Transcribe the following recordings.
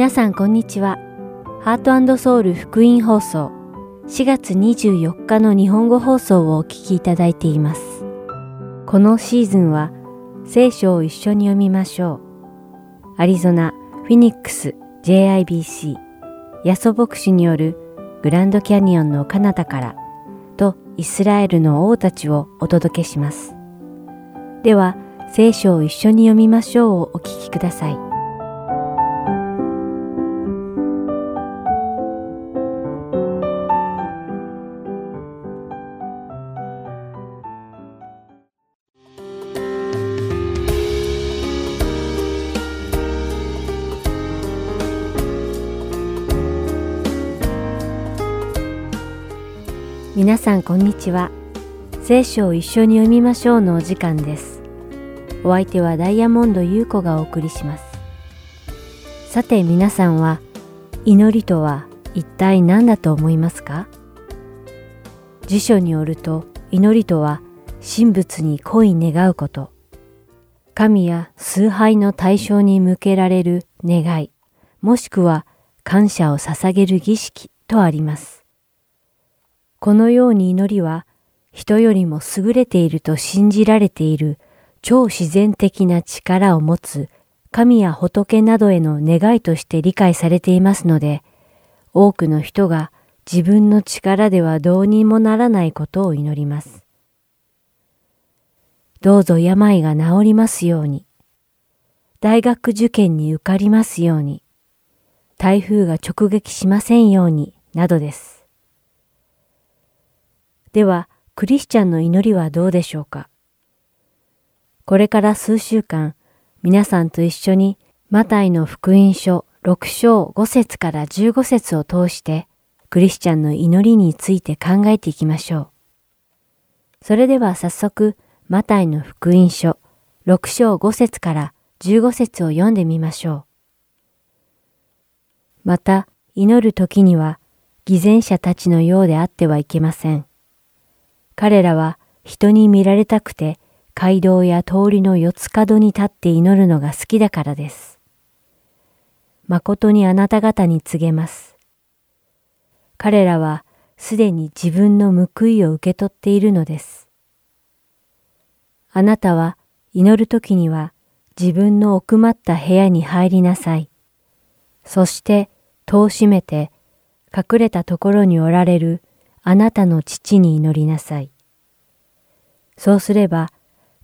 皆さんこんにちは。ハートソウル福音放送4月24日の日本語放送をお聞きいただいています。このシーズンは聖書を一緒に読みましょう。アリゾナ・フィニックス JIBC ヤソ牧師によるグランドキャニオンの彼方からとイスラエルの王たちをお届けします。では、聖書を一緒に読みましょうをお聞きください。皆さんこんにちは。聖書を一緒に読みましょうのお時間です。お相手はダイヤモンド優子がお送りします。さて皆さんは祈りとは一体何だと思いますか？辞書によると祈りとは神仏に恋願うこと、神や崇拝の対象に向けられる願い、もしくは感謝を捧げる儀式とあります。このように祈りは人よりも優れていると信じられている超自然的な力を持つ神や仏などへの願いとして理解されていますので、多くの人が自分の力ではどうにもならないことを祈ります。どうぞ病が治りますように、大学受験に受かりますように、台風が直撃しませんように、などです。では、クリスチャンの祈りはどうでしょうか？これから数週間、皆さんと一緒にマタイの福音書6章5節から15節を通して、クリスチャンの祈りについて考えていきましょう。それでは早速、マタイの福音書6章5節から15節を読んでみましょう。また、祈る時には、偽善者たちのようであってはいけません。彼らは人に見られたくて街道や通りの四つ角に立って祈るのが好きだからです。誠にあなた方に告げます。彼らはすでに自分の報いを受け取っているのです。あなたは祈るときには自分の奥まった部屋に入りなさい。そして戸を閉めて隠れたところにおられるあなたの父に祈りなさい。そうすれば、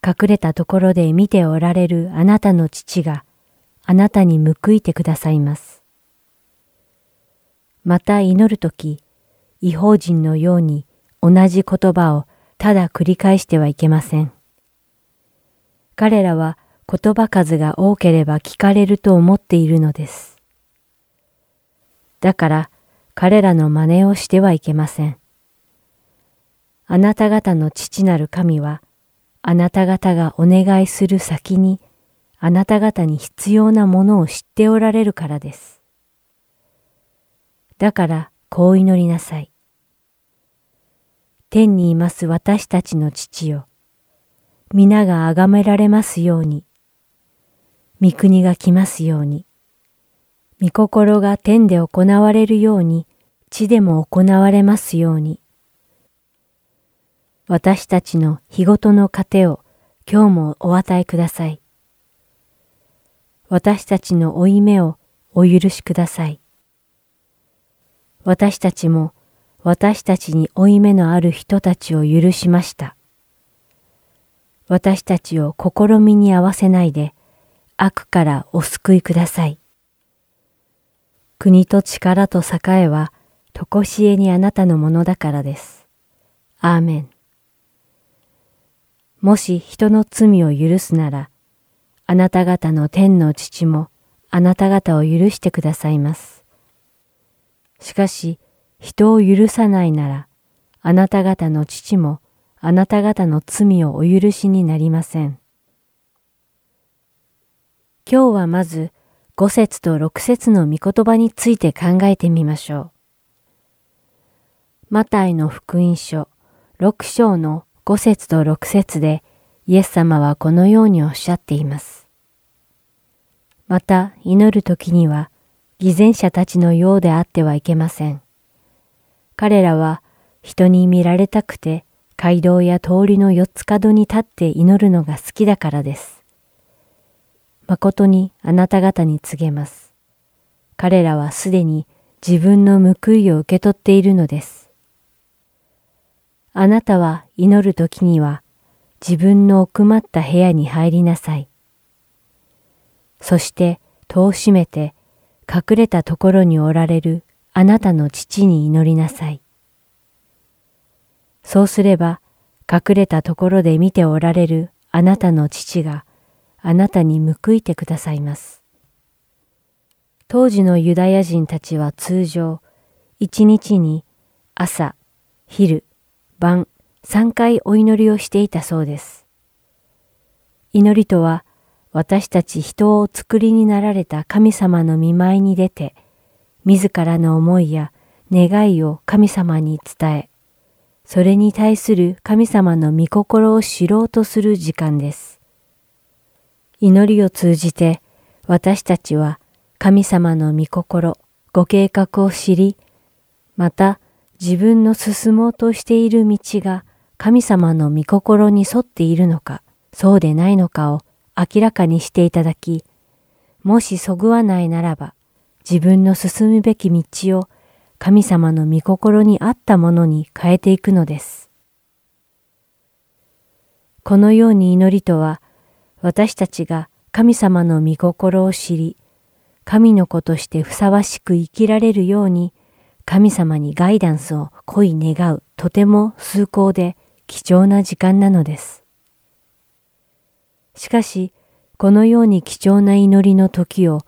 隠れたところで見ておられるあなたの父があなたに報いてくださいます。また祈るとき、違法人のように同じ言葉をただ繰り返してはいけません。彼らは言葉数が多ければ聞かれると思っているのです。だから彼らの真似をしてはいけません。あなた方の父なる神は、あなた方がお願いする先に、あなた方に必要なものを知っておられるからです。だからこう祈りなさい。天にいます私たちの父よ。皆が崇められますように。御国が来ますように。御心が天で行われるように、地でも行われますように。私たちの日ごとの糧を今日もお与えください。私たちの負い目をお許しください。私たちも私たちに負い目のある人たちを許しました。私たちを試みに合わせないで悪からお救いください。国と力と栄えはとこしえにあなたのものだからです。アーメン。もし人の罪を許すなら、あなた方の天の父もあなた方を許してくださいます。しかし、人を許さないなら、あなた方の父もあなた方の罪をお許しになりません。今日はまず5節と6節の御言葉について考えてみましょう。マタイの福音書6章の5節と6節でイエス様はこのようにおっしゃっています。また祈る時には偽善者たちのようであってはいけません。彼らは人に見られたくて街道や通りの四つ角に立って祈るのが好きだからです。誠にあなた方に告げます。彼らはすでに自分の報いを受け取っているのです。あなたは祈る時には自分の奥まった部屋に入りなさい。そして戸を閉めて隠れたところにおられるあなたの父に祈りなさい。そうすれば隠れたところで見ておられるあなたの父があなたに報いてくださいます。当時のユダヤ人たちは通常一日に朝、昼、晩三回お祈りをしていたそうです。祈りとは私たち人をお作りになられた神様の見舞いに出て自らの思いや願いを神様に伝え、それに対する神様の御心を知ろうとする時間です。祈りを通じて私たちは神様の御心、ご計画を知り、また自分の進もうとしている道が神様の御心に沿っているのか、そうでないのかを明らかにしていただき、もしそぐわないならば、自分の進むべき道を神様の御心に合ったものに変えていくのです。このように祈りとは、私たちが神様の御心を知り、神の子としてふさわしく生きられるように、神様にガイダンスを恋願うとても崇高で貴重な時間なのです。しかし、このように貴重な祈りの時を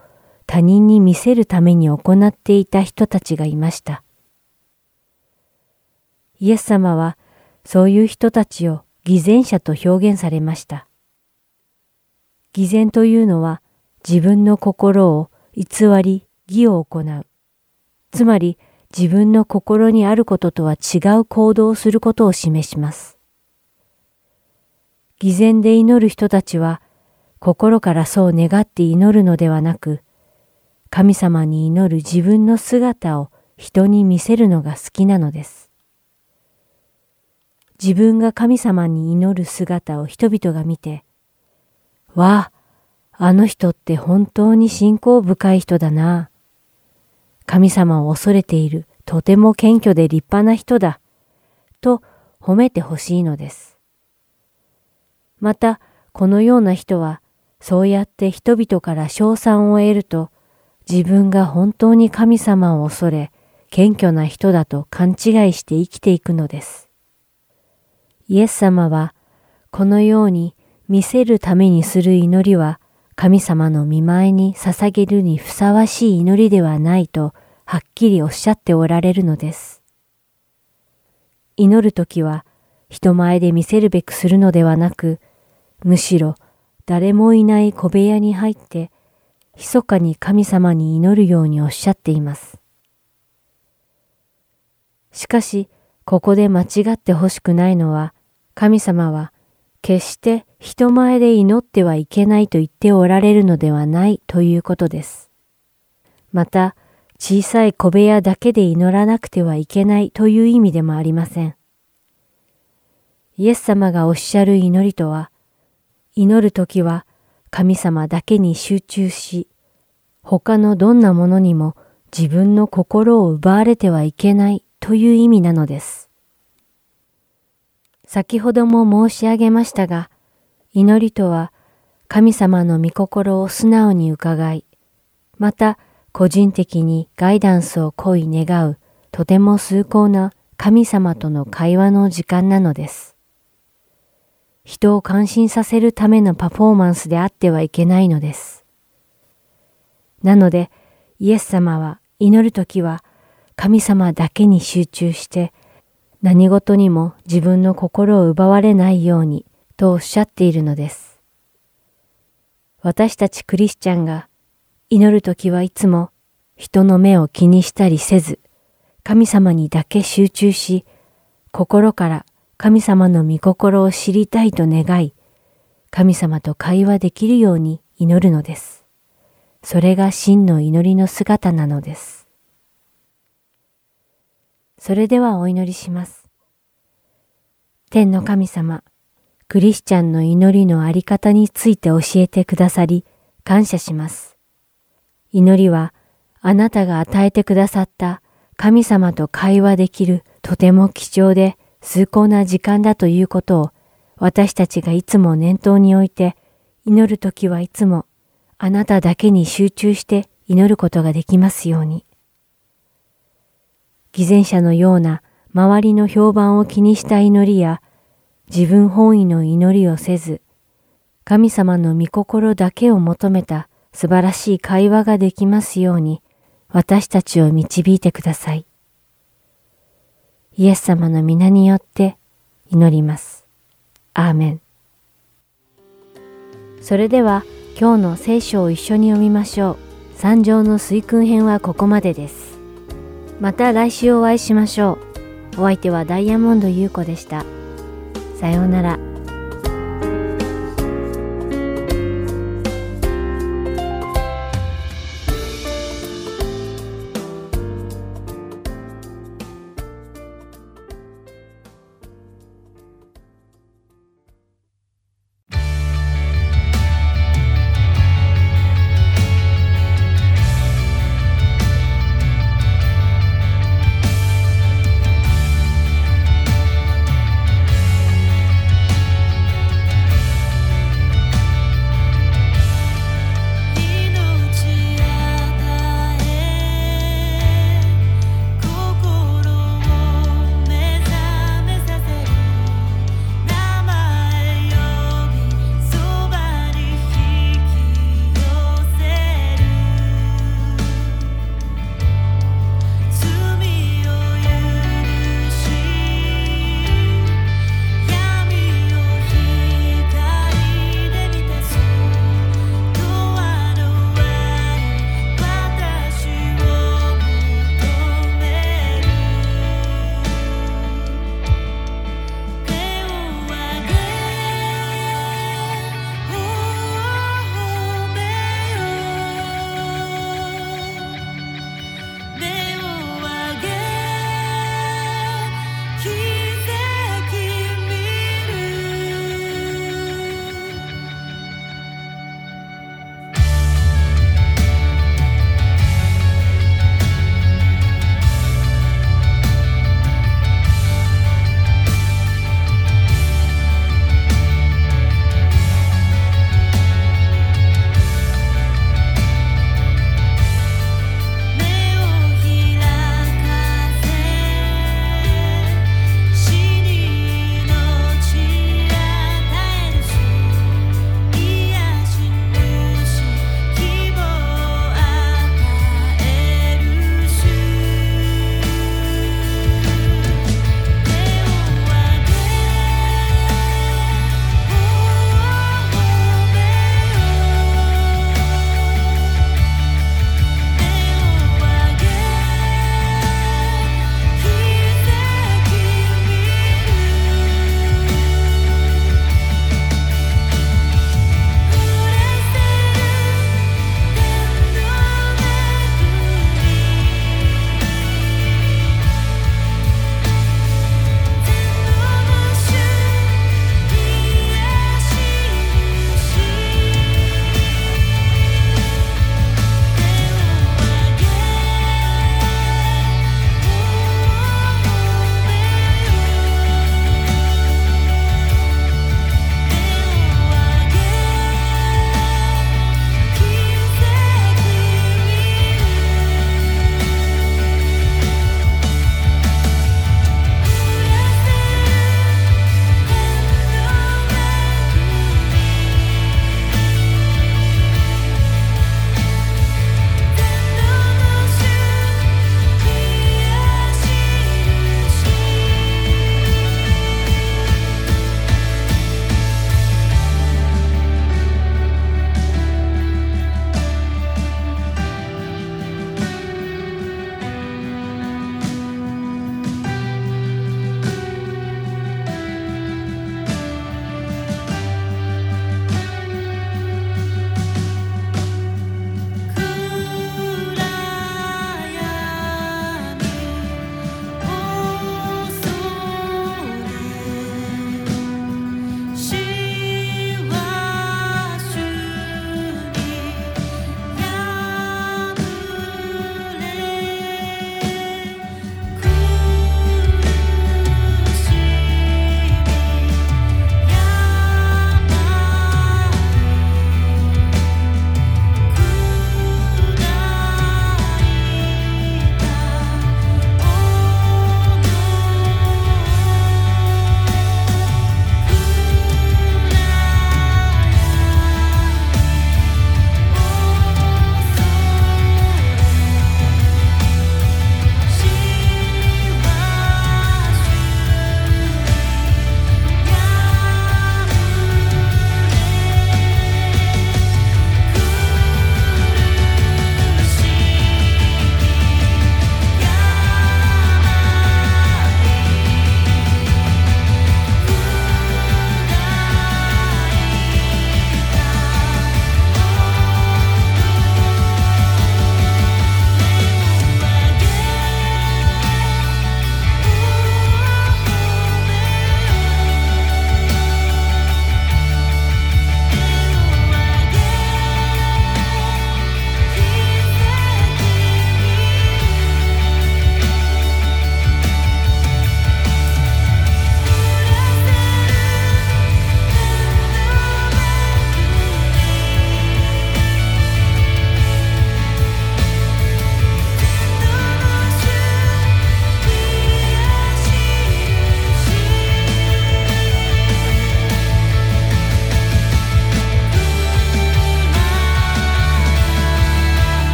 他人に見せるために行っていた人たちがいました。イエス様はそういう人たちを偽善者と表現されました。偽善というのは自分の心を偽り、義を行う。つまり自分の心にあることとは違う行動をすることを示します。偽善で祈る人たちは心からそう願って祈るのではなく、神様に祈る自分の姿を人に見せるのが好きなのです。自分が神様に祈る姿を人々が見て、わあ、あの人って本当に信仰深い人だな。神様を恐れている、とても謙虚で立派な人だ。と褒めてほしいのです。また、このような人は、そうやって人々から称賛を得ると、自分が本当に神様を恐れ、謙虚な人だと勘違いして生きていくのです。イエス様は、このように見せるためにする祈りは、神様の見舞いに捧げるにふさわしい祈りではないと、はっきりおっしゃっておられるのです。祈るときは、人前で見せるべくするのではなく、むしろ誰もいない小部屋に入って、密かに神様に祈るようにおっしゃっています。しかし、ここで間違ってほしくないのは、神様は決して人前で祈ってはいけないと言っておられるのではないということです。また、小さい小部屋だけで祈らなくてはいけないという意味でもありません。イエス様がおっしゃる祈りとは、祈るときは神様だけに集中し、他のどんなものにも自分の心を奪われてはいけないという意味なのです。先ほども申し上げましたが、祈りとは神様の御心を素直に伺い、また個人的にガイダンスを恋願うとても崇高な神様との会話の時間なのです。人を感心させるためのパフォーマンスであってはいけないのです。なので、イエス様は祈るときは神様だけに集中して何事にも自分の心を奪われないようにとおっしゃっているのです。私たちクリスチャンが祈るときはいつも人の目を気にしたりせず神様にだけ集中し心から神様の御心を知りたいと願い、神様と会話できるように祈るのです。それが真の祈りの姿なのです。それではお祈りします。天の神様、クリスチャンの祈りのあり方について教えてくださり、感謝します。祈りは、あなたが与えてくださった神様と会話できるとても貴重で崇高な時間だということを私たちがいつも念頭に置いて祈るときはいつもあなただけに集中して祈ることができますように。偽善者のような周りの評判を気にした祈りや自分本位の祈りをせず、神様の御心だけを求めた素晴らしい会話ができますように私たちを導いてください。イエス様の皆によって祈ります。アーメン。それでは今日の聖書を一緒に読みましょう。三条の水訓編はここまでです。また来週お会いしましょう。お相手はダイヤモンド優子でした。さようなら。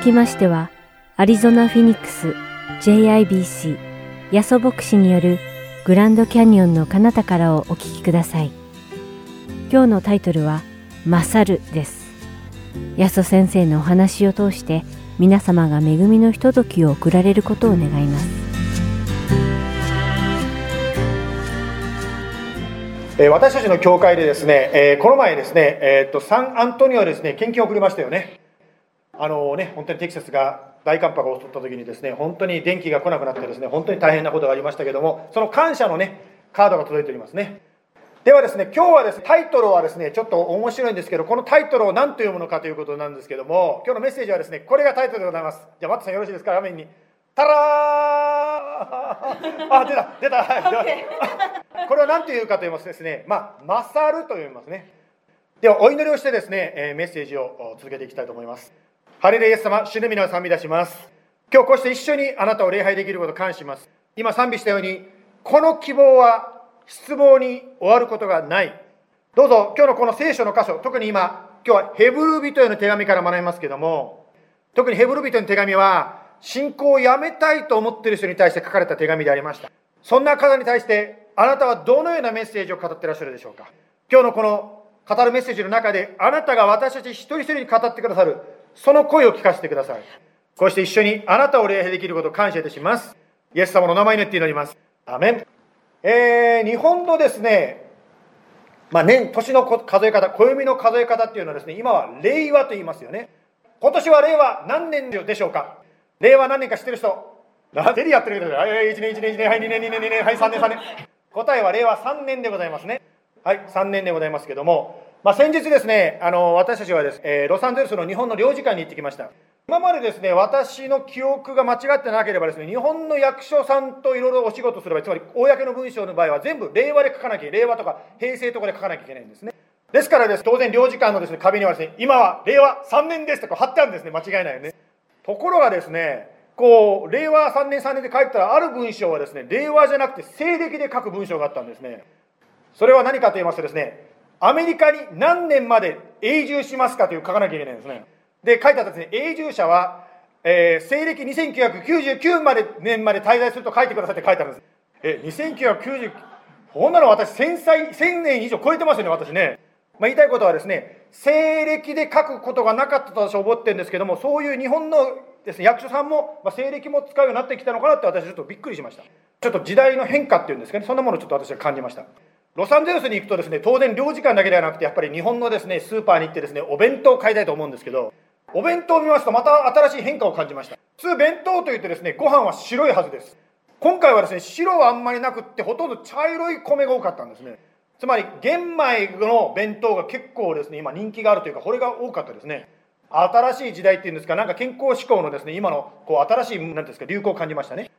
きましては、アリゾナ・フィニックス JIBC ヤソ牧師によるグランドキャニオンの彼方からをお聞きください。今日のタイトルは、勝るです。ヤソ先生のお話を通して皆様が恵みのひとときを送られることを願います。私たちの教会でですね、えー、この前ですね、えー、っとサンアントニオですね献金を送りましたよね。あのね本当にテキサスが大寒波が襲った時にですね本当に電気が来なくなってですね本当に大変なことがありましたけどもその感謝のねカードが届いておりますね。ではですね、今日はですね、タイトルはですね、ちょっと面白いんですけど、このタイトルを何と読むのかということなんですけども、今日のメッセージはですね、これがタイトルでございます。じゃあ、マットさんよろしいですか、画面に。たらーあ、出た、出た、はい、これは何というかと言いますとですね、まあ、勝ると読みますね。では、お祈りをしてですね、えメッセージを続けていきたいと思います。ハレルイエス様、主の皆を賛美出します。今日こうして一緒にあなたを礼拝できることを感謝します。今賛美したように、この希望は失望に終わることがない。どうぞ、今日のこの聖書の箇所、特に今、今日はヘブル人への手紙から学びますけども、特にヘブル人への手紙は、信仰をやめたいと思っている人に対して書かれた手紙でありました。そんな方に対して、あなたはどのようなメッセージを語ってらっしゃるでしょうか。今日のこの語るメッセージの中で、あなたが私たち一人一人に語ってくださる、その声を聞かせてください。こうして一緒にあなたを礼拝できることを感謝いたします。イエス様の名前によって祈ります。アメン。えー、日本のですね、まあ、年、年の数え方、暦の数え方っていうのはですね、今は令和と言いますよね。今年は令和何年でしょうか？令和何年か知ってる人？何でやってるけど、はい、1年、1年、1年、はい、2年、2年、2年、はい、3年、3年。答えは令和3年でございますね。はい、3年でございますけども、まあ、先日ですね、あの、私たちはです、えー、ロサンゼルスの日本の領事館に行ってきました。今までですね、私の記憶が間違ってなければですね、日本の役所さんといろいろお仕事すれば、つまり公の文章の場合は全部令和で書かなきゃ、令和とか平成とかで書かなきゃいけないんですね。ですからです、当然領事館のですね、壁にはですね、今は令和3年ですとか貼ってあるんですね、間違いないよね。ところがですね、こう、令和3年3年で書いたら、ある文章はですね、令和じゃなくて西暦で書く文章があったんですね。それは何かと言いますとですね、アメリカに何年まで永住しますかという書かなきゃいけないんですね。で、書いてあったですね、永住者は、えー、西暦2999まで年まで滞在すると書いてくださいって書いてあるんです。え、2990、こんなの私1000歳、千年以上超えてますよね、私ね。まあ、言いたいことはですね、西暦で書くことがなかったと私は思ってるんですけども、そういう日本のですね、役所さんも、まあ、西暦も使うようになってきたのかなって私ちょっとびっくりしました。ちょっと時代の変化っていうんですかね、そんなものをちょっと私は感じました。ロサンゼルスに行くとですね、当然領事館だけではなくて、やっぱり日本のですね、スーパーに行ってですね、お弁当を買いたいと思うんですけど、お弁当を見ますとまた新しい変化を感じました。普通弁当といってですね、ご飯は白いはずです。今回はですね、白はあんまりなくって、ほとんど茶色い米が多かったんですね。つまり、玄米の弁当が結構ですね、今人気があるというか、これが多かったですね。新しい時代っていうんですか、なんか健康志向のですね、今のこう新しい、なんですか、流行を感じましたね。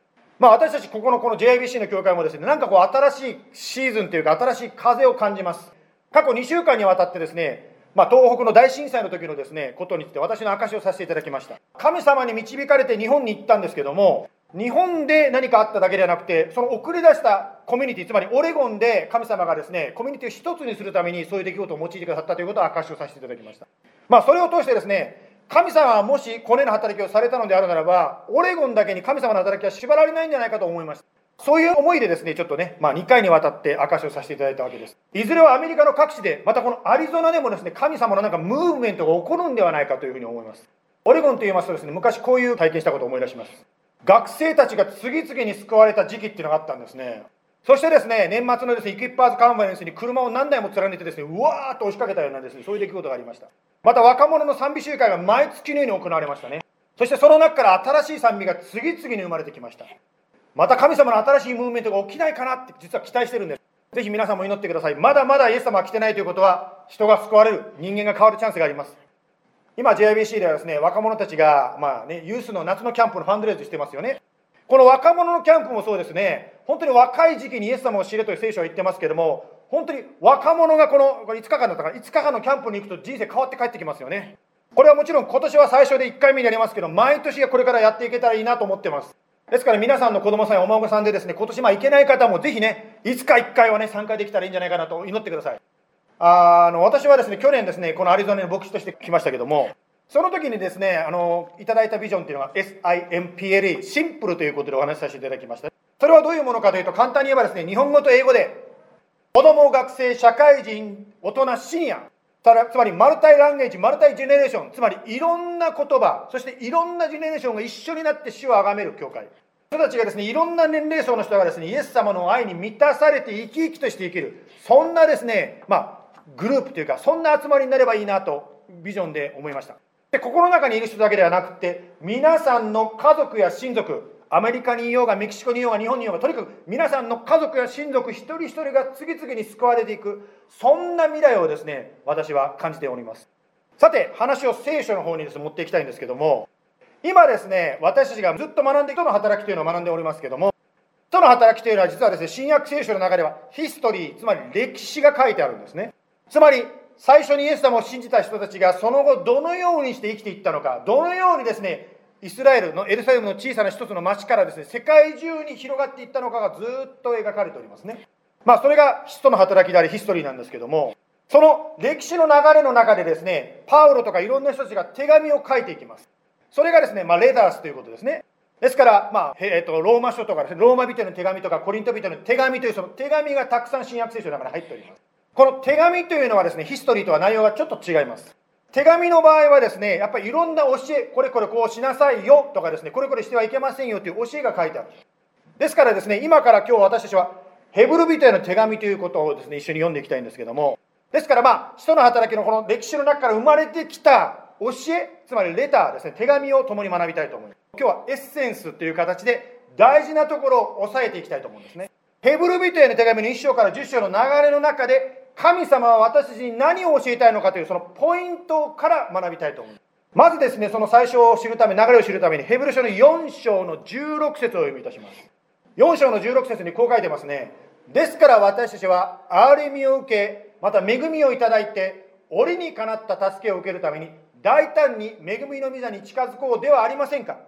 まあ私たちここのこの JIBC の教会もですね、なんかこう新しいシーズンというか新しい風を感じます。過去2週間にわたってですね、まあ、東北の大震災の時のですね、ことについて私の証しをさせていただきました。神様に導かれて日本に行ったんですけども、日本で何かあっただけではなくて、その遅れ出したコミュニティ、つまりオレゴンで神様がですね、コミュニティを一つにするためにそういう出来事を用いてくださったということを証しをさせていただきました。まあ、それを通してですね、神様はもしこの働きをされたのであるならば、オレゴンだけに神様の働きは縛られないんじゃないかと思いました。そういう思いでですね、ちょっとね、まあ2回にわたって証しをさせていただいたわけです。いずれはアメリカの各地で、またこのアリゾナでもですね、神様のなんかムーブメントが起こるんではないかというふうに思います。オレゴンと言いますとですね、昔こういう体験したことを思い出します。学生たちが次々に救われた時期っていうのがあったんですね。そしてですね、年末のですね、イクイッパーズカンファレンスに車を何台も連ねてですね、うわーっと押しかけたようなですね、そういう出来事がありました。また若者の賛美集会が毎月のように行われましたね。そしてその中から新しい賛美が次々に生まれてきました。また神様の新しいムーブメントが起きないかなって実は期待してるんです。ぜひ皆さんも祈ってください。まだまだイエス様が来てないということは、人が救われる、人間が変わるチャンスがあります。今 JIBC ではですね、若者たちが、まあね、ユースの夏のキャンプのファンドレイズしてますよね。この若者のキャンプもそうですね、本当に若い時期にイエス様を知れという聖書は言ってますけども、本当に若者がこの5日間だったから5日間のキャンプに行くと人生変わって帰ってきますよね。これはもちろん今年は最初で1回目になりますけど毎年これからやっていけたらいいなと思ってます。ですから皆さんの子供さんやお孫さんでですね今年まあ行けない方もぜひねいつか1回はね参加できたらいいんじゃないかなと祈ってください。あの私はですね去年ですねこのアリゾナに牧師として来ましたけどもその時にですね、あの、いただいたビジョンっていうのが SIMPLE、シンプルということでお話しさせていただきました。それはどういうものかというと、簡単に言えばですね、日本語と英語で、子供、学生、社会人、大人、シニア、つまりマルタイランゲージ、マルタイジェネレーション、つまりいろんな言葉、そしていろんなジェネレーションが一緒になって死を崇める教会。人たちがですね、いろんな年齢層の人がですね、イエス様の愛に満たされて生き生きとして生きる、そんなですね、まあ、グループというか、そんな集まりになればいいなと、ビジョンで思いました。で、心の中にいる人だけではなくて、皆さんの家族や親族、アメリカにいようが、メキシコにいようが、日本にいようが、とにかく皆さんの家族や親族一人一人が次々に救われていく、そんな未来をですね、私は感じております。さて、話を聖書の方にです、ね、持っていきたいんですけども、今ですね、私たちがずっと学んで、人の働きというのを学んでおりますけども、人の働きというのは実はですね、新約聖書の中ではヒストリー、つまり歴史が書いてあるんですね。つまり、最初にイエス様を信じた人たちがその後どのようにして生きていったのか、どのようにですね、イスラエルのエルサレムの小さな一つの町からですね、世界中に広がっていったのかがずっと描かれておりますね。まあ、それが人の働きであり、ヒストリーなんですけども、その歴史の流れの中でですね、パウロとかいろんな人たちが手紙を書いていきます。それがですね、まあ、レダースということですね。ですから、まあえーと、ローマ書とかですね、ローマ人の手紙とかコリント人の手紙というその手紙がたくさん新約聖書の中に入っております。この手紙というのはですね、ヒストリーとは内容がちょっと違います。手紙の場合はですね、やっぱりいろんな教え、これこれこうしなさいよとかですね、これこれしてはいけませんよという教えが書いてある。ですからですね、今から今日私たちはヘブル人への手紙ということをですね、一緒に読んでいきたいんですけども、ですからまあ、人の働きのこの歴史の中から生まれてきた教え、つまりレターですね、手紙を共に学びたいと思います。今日はエッセンスという形で大事なところを押さえていきたいと思うんですね。ヘブル人への手紙の1章から10章の流れの中で神様は私たちに何を教えたいのかというそのポイントから学びたいと思います。まずですね、その最初を知るため、流れを知るために、ヘブル書の4章の16節を読みいたします。4章の16節にこう書いてますね。ですから私たちは憐れみを受け、また恵みをいただいて、折にかなった助けを受けるために、大胆に恵みの御座に近づこうではありませんか。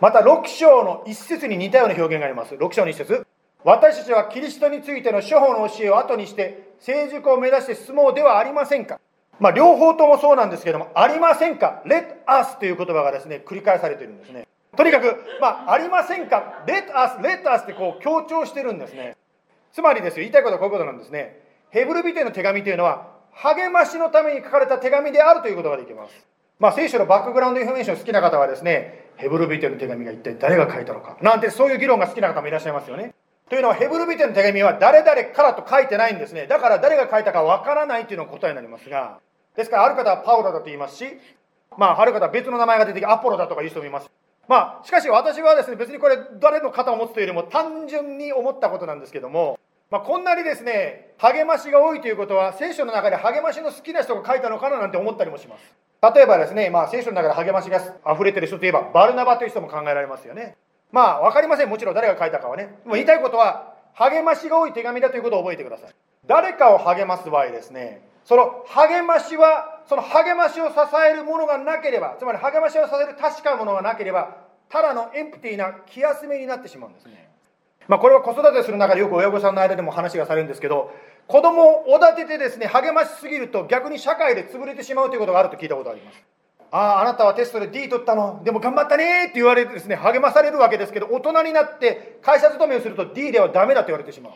また6章の1節に似たような表現があります。6章の1節私たちはキリストについての処方の教えを後にして成熟を目指して進もうではありませんか？まあ、両方ともそうなんですけども、ありませんか ?let us という言葉がですね、繰り返されているんですね。とにかく、まあ、ありませんか ?let us, let us ってこう強調してるんですね。つまりですよ、言いたいことはこういうことなんですね。ヘブル人への手紙というのは、励ましのために書かれた手紙であるということができます。まあ、聖書の background information 好きな方はですね、ヘブル人への手紙が一体誰が書いたのか、なんてそういう議論が好きな方もいらっしゃいますよね。というのはヘブル人への手紙は誰々からと書いてないんですね。だから誰が書いたかわからないというのが答えになりますが、ですからある方はパウロだと言いますし、まあある方は別の名前が出てきてアポロだとか言う人もいます。まあしかし私はですね、別にこれ誰の肩を持つというよりも単純に思ったことなんですけども、まあ、こんなにですね、励ましが多いということは、聖書の中で励ましの好きな人が書いたのかななんて思ったりもします。例えばですね、まあ、聖書の中で励ましが溢れてる人といえば、バルナバという人も考えられますよね。まあ、分かりません。もちろん誰が書いたかはね。も言いたいことは、励ましが多い手紙だということを覚えてください。誰かを励ます場合ですね、その励ましは、その励ましを支えるものがなければ、つまり励ましを支える確かなものがなければ、ただのエンプティーな気休めになってしまうんですね。まあ、これは子育てする中でよく親御さんの間でも話がされるんですけど、子供をおだててですね、励ましすぎると逆に社会で潰れてしまうということがあると聞いたことがあります。ああ、あなたはテストで D 取ったの、でも頑張ったねって言われてですね、励まされるわけですけど、大人になって会社勤めをすると D ではダメだと言われてしまう。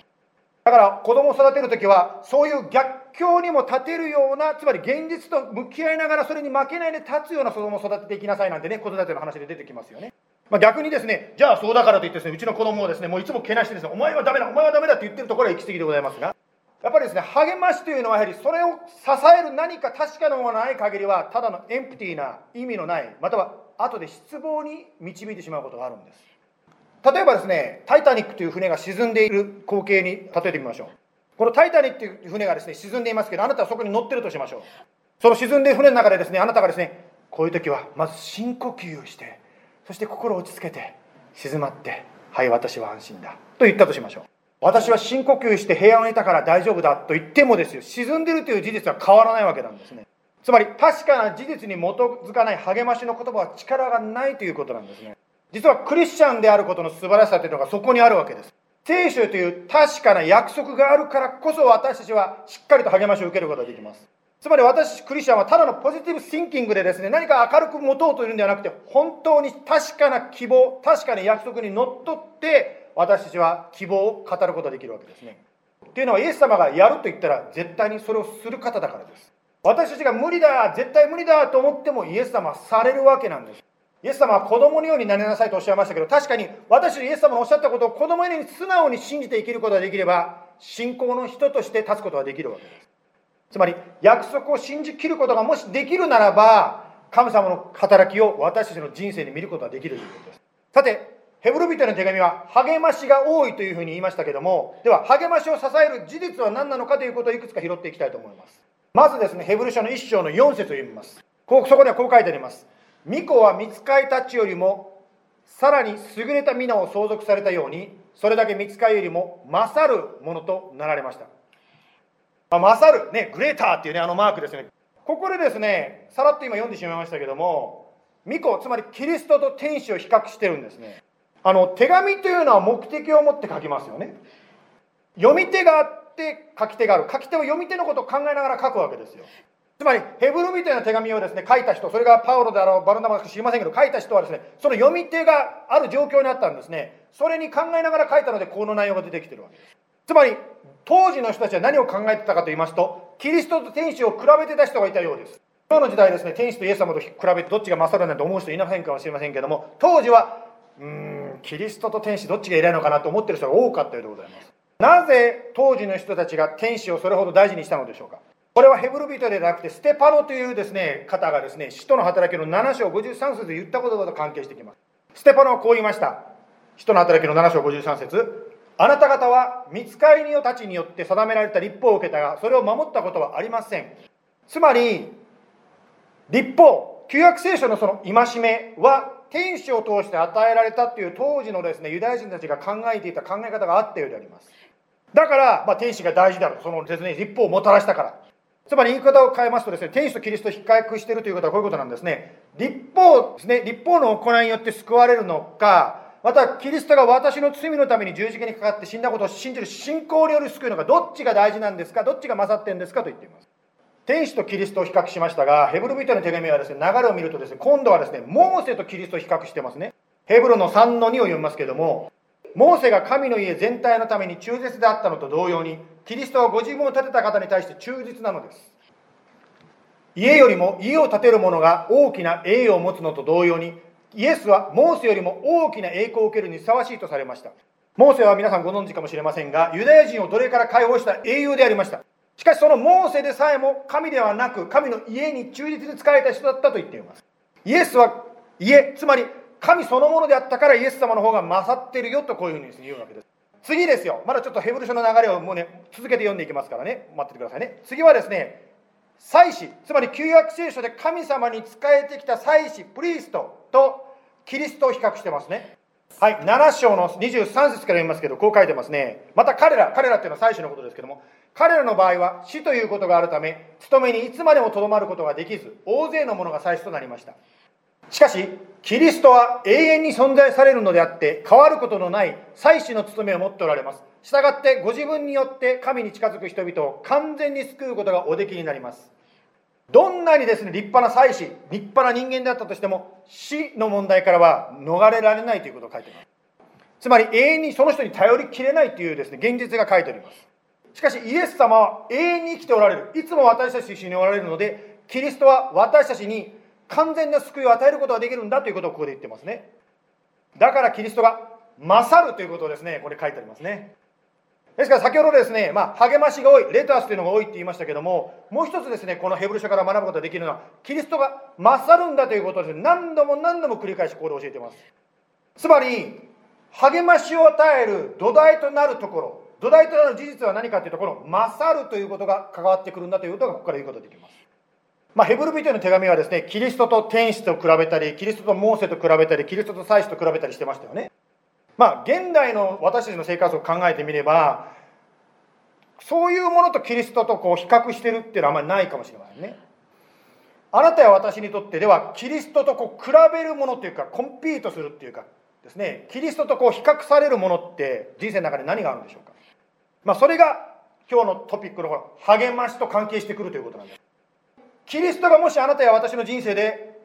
だから子供を育てるときは、そういう逆境にも立てるような、つまり現実と向き合いながらそれに負けないで立つような子供を育てていきなさいなんてね、子育ての話で出てきますよね。まあ、逆にですね、じゃあそうだからといってですね、うちの子供をですね、もういつもけなしてですね、お前はダメだ、お前はダメだって言ってるところは行き過ぎでございますが、やっぱりですね、励ましというのはやはりそれを支える何か確かなものがない限りは、ただのエンプティーな意味のない、または後で失望に導いてしまうことがあるんです。例えばですね、タイタニックという船が沈んでいる光景に例えてみましょう。このタイタニックという船がですね、沈んでいますけど、あなたはそこに乗ってるとしましょう。その沈んでいる船の中でですね、あなたがですね、こういう時はまず深呼吸をして、そして心を落ち着けて、静まって、はい、私は安心だ。と言ったとしましょう。私は深呼吸して平安を得たから大丈夫だと言ってもですよ、沈んでるという事実は変わらないわけなんですね。つまり、確かな事実に基づかない励ましの言葉は力がないということなんですね。実はクリスチャンであることの素晴らしさというのがそこにあるわけです。聖書という確かな約束があるからこそ私たちはしっかりと励ましを受けることができます。つまり私クリスチャンはただのポジティブシンキングでですね何か明るく持とうというんではなくて本当に確かな希望確かな約束にのっとって私たちは希望を語ることができるわけですね。っていうのはイエス様がやると言ったら絶対にそれをする方だからです。私たちが無理だ絶対無理だと思ってもイエス様はされるわけなんです。イエス様は子供のようになりなさいとおっしゃいましたけど確かに私たちイエス様のおっしゃったことを子供のように素直に信じて生きることができれば信仰の人として立つことができるわけです。つまり約束を信じきることがもしできるならば神様の働きを私たちの人生に見ることができるということです。さてヘブル人の手紙は励ましが多いというふうに言いましたけどもでは励ましを支える事実は何なのかということをいくつか拾っていきたいと思いますまずですねヘブル書の1章の4節を読みますこそこにはこう書いてあります巫女は見つかいたちよりもさらに優れた皆を相続されたようにそれだけ見つかいよりも勝るものとなられましたまあ、勝る、ね、グレーターっていうね、あのマークですね。ここでですね、さらっと今読んでしまいましたけども、巫女、つまりキリストと天使を比較してるんですね。あの、手紙というのは目的を持って書きますよね。読み手があって書き手がある。書き手は読み手のことを考えながら書くわけですよ。つまり、ヘブル人への手紙をですね、書いた人、それがパウロであろう、バルナバか知りませんけど、書いた人はですね、その読み手がある状況にあったんですね。それに考えながら書いたので、この内容が出てきてるわけです。つまり、当時の人たちは何を考えてたかと言いますと、キリストと天使を比べてた人がいたようです。今日の時代ですね、天使とイエス様と比べてどっちが勝るなんて思う人いませんかもしれませんけども、当時は、うん、キリストと天使どっちが偉いのかなと思ってる人が多かったようでございます。なぜ当時の人たちが天使をそれほど大事にしたのでしょうか？これはヘブル人ではなくて、ステパノというですね、方がですね、使徒の働きの7章53節で言ったことと関係してきます。ステパノはこう言いました。使徒の働きの7章53節あなた方は見つかり人たちによって定められた立法を受けたが、それを守ったことはありません。つまり、立法、旧約聖書のその戒めは、天使を通して与えられたという当時のですね、ユダヤ人たちが考えていた考え方があったようであります。だから、まあ、天使が大事である。そのですね、立法をもたらしたから。つまり言い方を変えますとですね、天使とキリストを比較しているということはこういうことなんですね。立法ですね、立法の行いによって救われるのか、またキリストが私の罪のために十字架にかかって死んだことを信じる信仰による救いのがどっちが大事なんですかどっちが勝ってんですかと言っています天使とキリストを比較しましたがヘブル人の手紙はですね流れを見るとですね今度はですねモーセとキリストを比較してますねヘブルの3の2を読みますけどもモーセが神の家全体のために忠実であったのと同様にキリストはご自分を建てた方に対して忠実なのです家よりも家を建てる者が大きな栄誉を持つのと同様にイエスはモーセよりも大きな栄光を受けるにふさわしいとされました。モーセは皆さんご存知かもしれませんが、ユダヤ人を奴隷から解放した英雄でありました。しかしそのモーセでさえも神ではなく、神の家に忠実に仕えた人だったと言っています。イエスは家、つまり神そのものであったからイエス様の方が勝ってるよとこういうふうに言うわけです。次ですよ。まだちょっとヘブル書の流れをもうね、続けて読んでいきますからね。待っててくださいね。次はですね、祭司、つまり旧約聖書で神様に仕えてきた祭司、プリストとキリストを比較してますね。はい、7章の23節から読みますけど、こう書いてますね。また彼ら、彼らっていうのは最初のことですけども、彼らの場合は死ということがあるため、勤めにいつまでもとどまることができず、大勢の者が祭司となりました。しかし、キリストは永遠に存在されるのであって、変わることのない祭司の務めを持っておられます。したがって、ご自分によって神に近づく人々を完全に救うことがおできになります。どんなにですね、立派な祭司、立派な人間であったとしても、死の問題からは逃れられないということを書いています。つまり永遠にその人に頼りきれないというですね、現実が書いております。しかしイエス様は永遠に生きておられる。いつも私たちと一緒におられるので、キリストは私たちに完全な救いを与えることができるんだということをここで言ってますね。だからキリストが勝るということをですね、これ書いてありますね。ですから先ほどですね、まあ、励ましが多い、レタスというのが多いって言いましたけども、もう一つですね、このヘブル書から学ぶことができるのは、キリストが勝るんだということをです、ね、何度も何度も繰り返しここで教えてます。つまり、励ましを与える土台となるところ、土台となる事実は何かというところ、勝るということが関わってくるんだということがここから言うことができます。まあ、ヘブル人の手紙はですね、キリストと天使と比べたり、キリストとモーセと比べたり、キリストと祭司と比べたりしてましたよね。まあ、現代の私たちの生活を考えてみれば、そういうものとキリストとこう比較してるっていうのはあまりないかもしれませんね。あなたや私にとってでは、キリストとこう比べるものというか、コンピートするっていうかですね、キリストとこう比較されるものって人生の中で何があるんでしょう。まあ、それが今日のトピックの励ましと関係してくるということなんです。キリストがもしあなたや私の人生で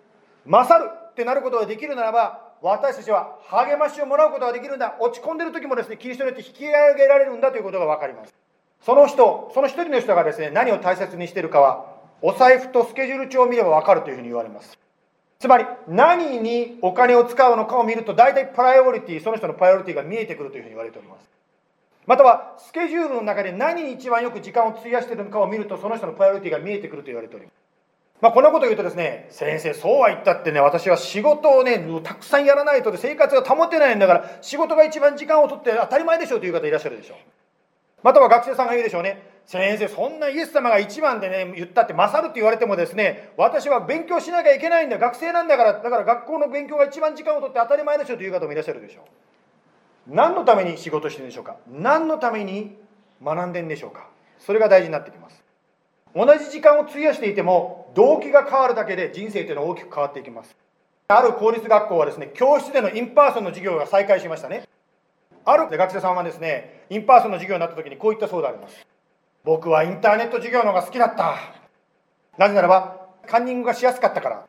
勝るってなることができるならば私たちは励ましをもらうことができるんだ。落ち込んでる時もですねキリストによって引き上げられるんだということが分かります。その人その一人の人がですね何を大切にしてるかはお財布とスケジュール帳を見れば分かるというふうに言われます。つまり何にお金を使うのかを見ると大体プライオリティその人のプライオリティが見えてくるというふうに言われております。またはスケジュールの中で何に一番よく時間を費やしているのかを見るとその人のプライオリティが見えてくると言われておりますまあ、こんなことを言うとですね、先生、そうは言ったってね、私は仕事をね、たくさんやらないとで生活が保てないんだから、仕事が一番時間を取って当たり前でしょうという方いらっしゃるでしょう。または学生さんが言うでしょうね、先生、そんなイエス様が一番でね、言ったって勝るって言われてもですね、私は勉強しなきゃいけないんだ、学生なんだから、だから学校の勉強が一番時間を取って当たり前でしょうという方もいらっしゃるでしょう。何のために仕事してるんでしょうか？何のために学んでんでしょうか？それが大事になってきます。同じ時間を費やしていても動機が変わるだけで人生というのは大きく変わっていきます。ある公立学校はですね教室での in-person の授業が再開しましたね。ある学生さんはですね in-person の授業になった時にこう言ったそうであります。僕はインターネット授業の方が好きだった。なぜならばカンニングがしやすかったから。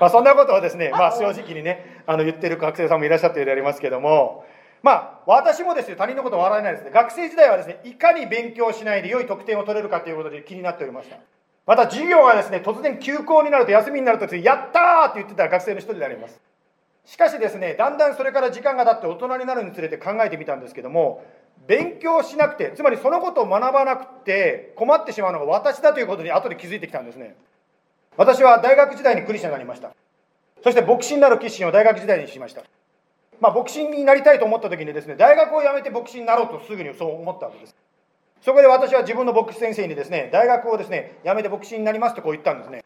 まあ、そんなことはですね、まあ、正直にねあの言ってる学生さんもいらっしゃっているでありますけどもまあ、私もですね、他人のこと笑えないですね。学生時代はですね、いかに勉強しないで良い得点を取れるかということで気になっておりました。また、授業がですね、突然休校になると、休みになると、やったーって言ってた学生の一人であります。しかしですね、だんだんそれから時間が経って大人になるにつれて考えてみたんですけども、勉強しなくて、つまりそのことを学ばなくて困ってしまうのが私だということに後で気づいてきたんですね。私は大学時代にクリスチャンになりました。そして牧師になる決心を大学時代にしました。まあ、牧師になりたいと思った時にですね、大学を辞めて牧師になろうとすぐにそう思ったわけです。そこで私は自分の牧師先生にですね、大学をですね、辞めて牧師になりますとこう言ったんですね。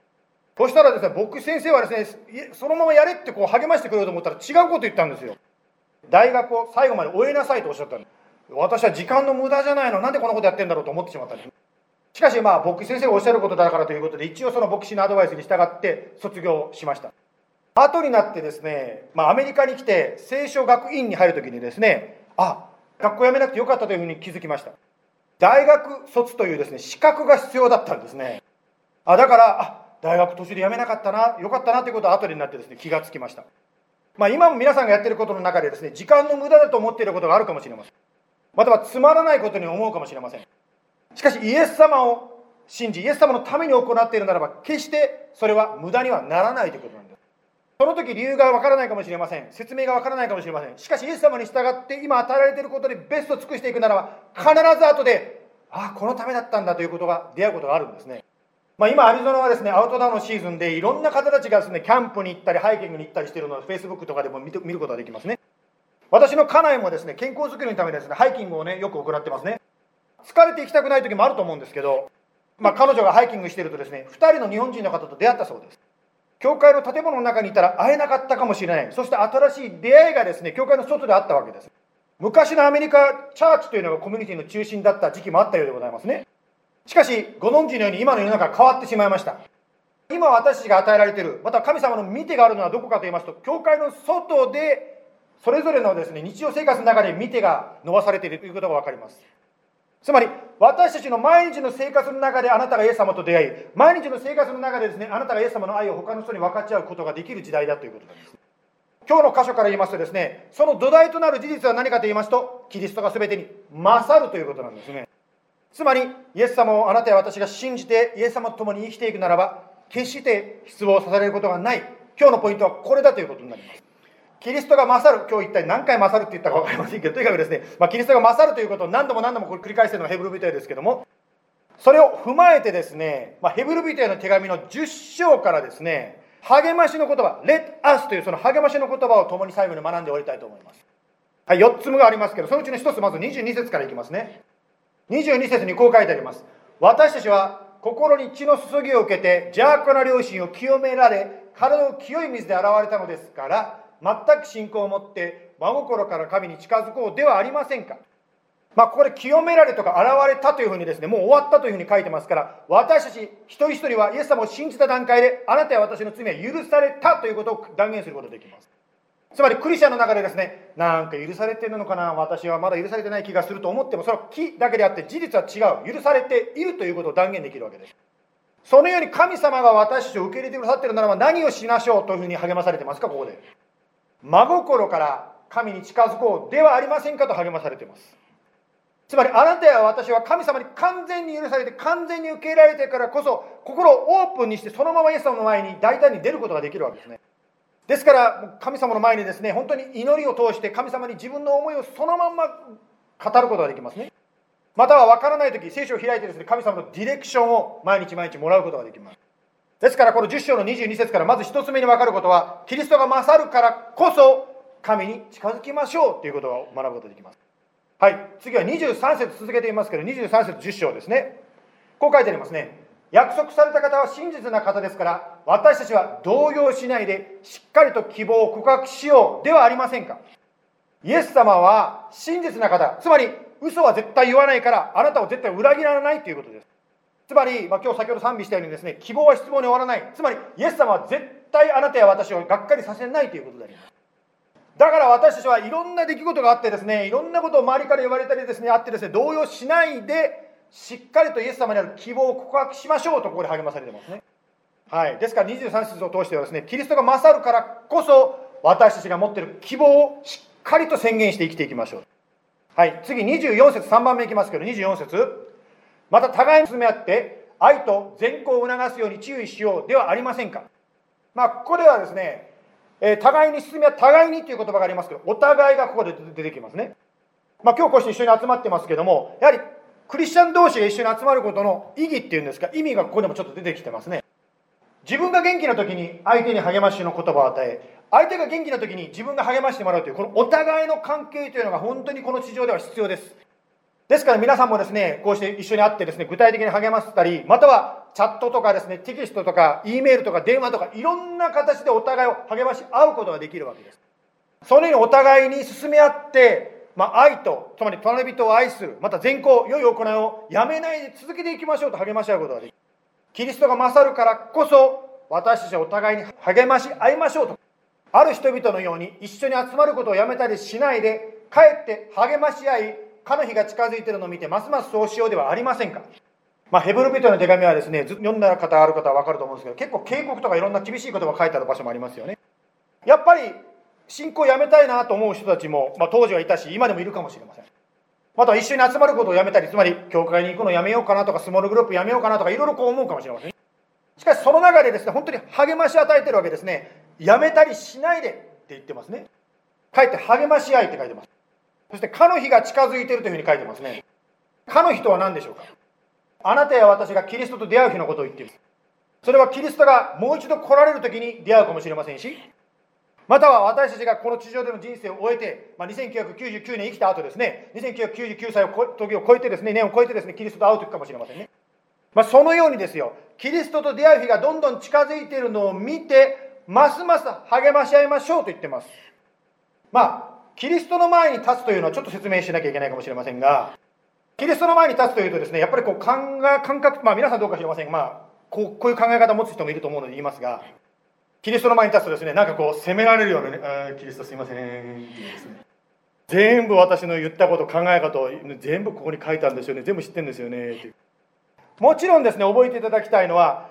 そしたらですね、牧師先生はですね、そのままやれってこう励ましてくれようと思ったら違うこと言ったんですよ。大学を最後まで終えなさいとおっしゃったんです。私は時間の無駄じゃないの、なんでこんなことやってんだろうと思ってしまったんです。しかしまあ、牧師先生がおっしゃることだからということで、一応その牧師のアドバイスに従って卒業しました。後になってですね、まあ、アメリカに来て聖書学院に入るときにですねあ学校辞めなくてよかったというふうに気づきました。大学卒というですね資格が必要だったんですね。あだからあ大学途中で辞めなかったなよかったなということは後になってですね気がつきました。まあ、今も皆さんがやってることの中でですね時間の無駄だと思っていることがあるかもしれません。またはつまらないことに思うかもしれません。しかしイエス様を信じイエス様のために行っているならば決してそれは無駄にはならないということなんです。その時理由がわからないかもしれません。説明がわからないかもしれません。しかし、イエス様に従って今与えられていることでベストを尽くしていくならば、必ず後で、ああ、このためだったんだということが出会うことがあるんですね。まあ、今、アリゾナはですね、アウトドアのシーズンでいろんな方たちがですね、キャンプに行ったり、ハイキングに行ったりしているのを Facebook とかでも見ることができますね。私の家内もですね、健康づくりのためですね、ハイキングをね、よく行ってますね。疲れて行きたくない時もあると思うんですけど、まあ、彼女がハイキングしてるとですね、2人の日本人の方と出会ったそうです。教会の建物の中にいたら会えなかったかもしれない。そして新しい出会いがですね、教会の外であったわけです。昔のアメリカ、チャーチというのがコミュニティの中心だった時期もあったようでございますね。しかし、ご存知のように今の世の中変わってしまいました。今私たちが与えられている、また神様の見てがあるのはどこかと言いますと、教会の外で、それぞれのですね、日常生活の中で見てが伸ばされているということが分かります。つまり私たちの毎日の生活の中であなたがイエス様と出会い毎日の生活の中でですねあなたがイエス様の愛を他の人に分かち合うことができる時代だということなんです。今日の箇所から言いますとですねその土台となる事実は何かと言いますとキリストが全てに勝るということなんですね。つまりイエス様をあなたや私が信じてイエス様と共に生きていくならば決して失望させられることがない。今日のポイントはこれだということになります。キリストが勝る、今日一体何回勝るって言ったか分かりませんけど、とにかくですね、まあ、キリストが勝るということを何度も何度も繰り返しているのがヘブル人へですけども、それを踏まえてですね、まあ、ヘブル人への手紙の10章からですね、励ましの言葉、Let us というその励ましの言葉を共に最後に学んで終わりたいと思います。はい、4つ目がありますけど、そのうちの1つ、まず22節からいきますね。22節にこう書いてあります。私たちは心に血の注ぎを受けて邪悪な良心を清められ、体を清い水で洗われたのですから、全く信仰を持って真心から神に近づこうではありませんか？まあ、ここで清められとか現れたというふうにですね、もう終わったというふうに書いてますから、私たち一人一人はイエス様を信じた段階で、あなたや私の罪は許されたということを断言することができます。つまりクリスチャンの中でですね、なんか許されてるのかな、私はまだ許されてない気がすると思っても、それは木だけであって事実は違う。許されているということを断言できるわけです。そのように神様が私たちを受け入れてくださってるならば何をしましょうというふうに励まされてますか、ここで。真心から神に近づこうではありませんかと励まされています。つまりあなたや私は神様に完全に許されて完全に受け入れられてからこそ心をオープンにしてそのままイエス様の前に大胆に出ることができるわけですね。ですから神様の前にですね本当に祈りを通して神様に自分の思いをそのまま語ることができますね。または分からない時聖書を開いてですね神様のディレクションを毎日毎日もらうことができますですからこの10章の22節からまず1つ目に分かることはキリストが勝るからこそ神に近づきましょうということを学ぶことができます。はい。次は23節続けていますけど23節10章ですね。こう書いてありますね。約束された方は真実な方ですから私たちは動揺しないでしっかりと希望を告白しようではありませんか。イエス様は真実な方つまり嘘は絶対言わないからあなたを絶対裏切らないということです。つまり、まあ、今日先ほど賛美したようにですね希望は失望に終わらない。つまりイエス様は絶対あなたや私をがっかりさせないということであります。だから私たちはいろんな出来事があってですねいろんなことを周りから言われたりですねあってですね動揺しないでしっかりとイエス様にある希望を告白しましょうとここで励まされてますね。はい。ですから23節を通してはですねキリストが勝るからこそ私たちが持っている希望をしっかりと宣言して生きていきましょう。はい、次24節3番目いきますけど24節。また互いに進め合って愛と善行を促すように注意しようではありませんか？まあここではですね、えー、互いに進め合って互いにっていう言葉がありますけどお互いがここで出てきますね。まあ今日こうして一緒に集まってますけどもやはりクリスチャン同士が一緒に集まることの意義っていうんですか意味がここでもちょっと出てきてますね。自分が元気な時に相手に励ましの言葉を与え相手が元気な時に自分が励ましてもらうというこのお互いの関係というのが本当にこの地上では必要です。ですから皆さんもですねこうして一緒に会ってですね具体的に励ませたりまたはチャットとかですねテキストとか E メールとか電話とかいろんな形でお互いを励まし合うことができるわけですそのようにお互いに進め合ってまあ、愛と、つまり隣人を愛する、また善行、良い行いをやめないで続けていきましょうと励まし合うことができる。キリストが勝るからこそ、私たちはお互いに励まし合いましょうと。ある人々のように一緒に集まることをやめたりしないで、かえって励まし合い、かの日が近づいているのを見て、ますますそうしようではありませんか？まあ、ヘブル人の手紙はですね、読んだ方ある方は分かると思うんですけど、結構警告とかいろんな厳しい言葉が書いてある場所もありますよね。やっぱり、信仰をやめたいなと思う人たちも、まあ、当時はいたし、今でもいるかもしれません。また一緒に集まることをやめたり、つまり、教会に行くのやめようかなとか、スモールグループやめようかなとか、いろいろこう思うかもしれません。しかし、その中でですね、本当に励まし与えてるわけですね。やめたりしないでって言ってますね。書いて励まし合いって書いてます。そして、かの日が近づいているというふうに書いてますね。かの日とは何でしょうか？あなたや私がキリストと出会う日のことを言っています。それはキリストがもう一度来られる時に出会うかもしれませんし、または私たちがこの地上での人生を終えて、まあ、2999年生きた後ですね、2999歳を時を超えてですね、年を超えてですね、キリストと会う時かもしれませんね。まあ、そのようにですよ、キリストと出会う日がどんどん近づいているのを見て、ますます励まし合いましょうと言ってます。まあ、キリストの前に立つというのはちょっと説明しなきゃいけないかもしれませんが、キリストの前に立つというとですね、やっぱりこう考え、感覚、まあ皆さんどうか知りませんが、まあ、こうこういう考え方を持つ人もいると思うので言いますが、キリストの前に立つとですね、なんかこう責められるようなね、あキリストすいません、ですね。全部私の言ったこと、考え方を全部ここに書いたんですよね、全部知ってるんですよね。もちろんですね、覚えていただきたいのは、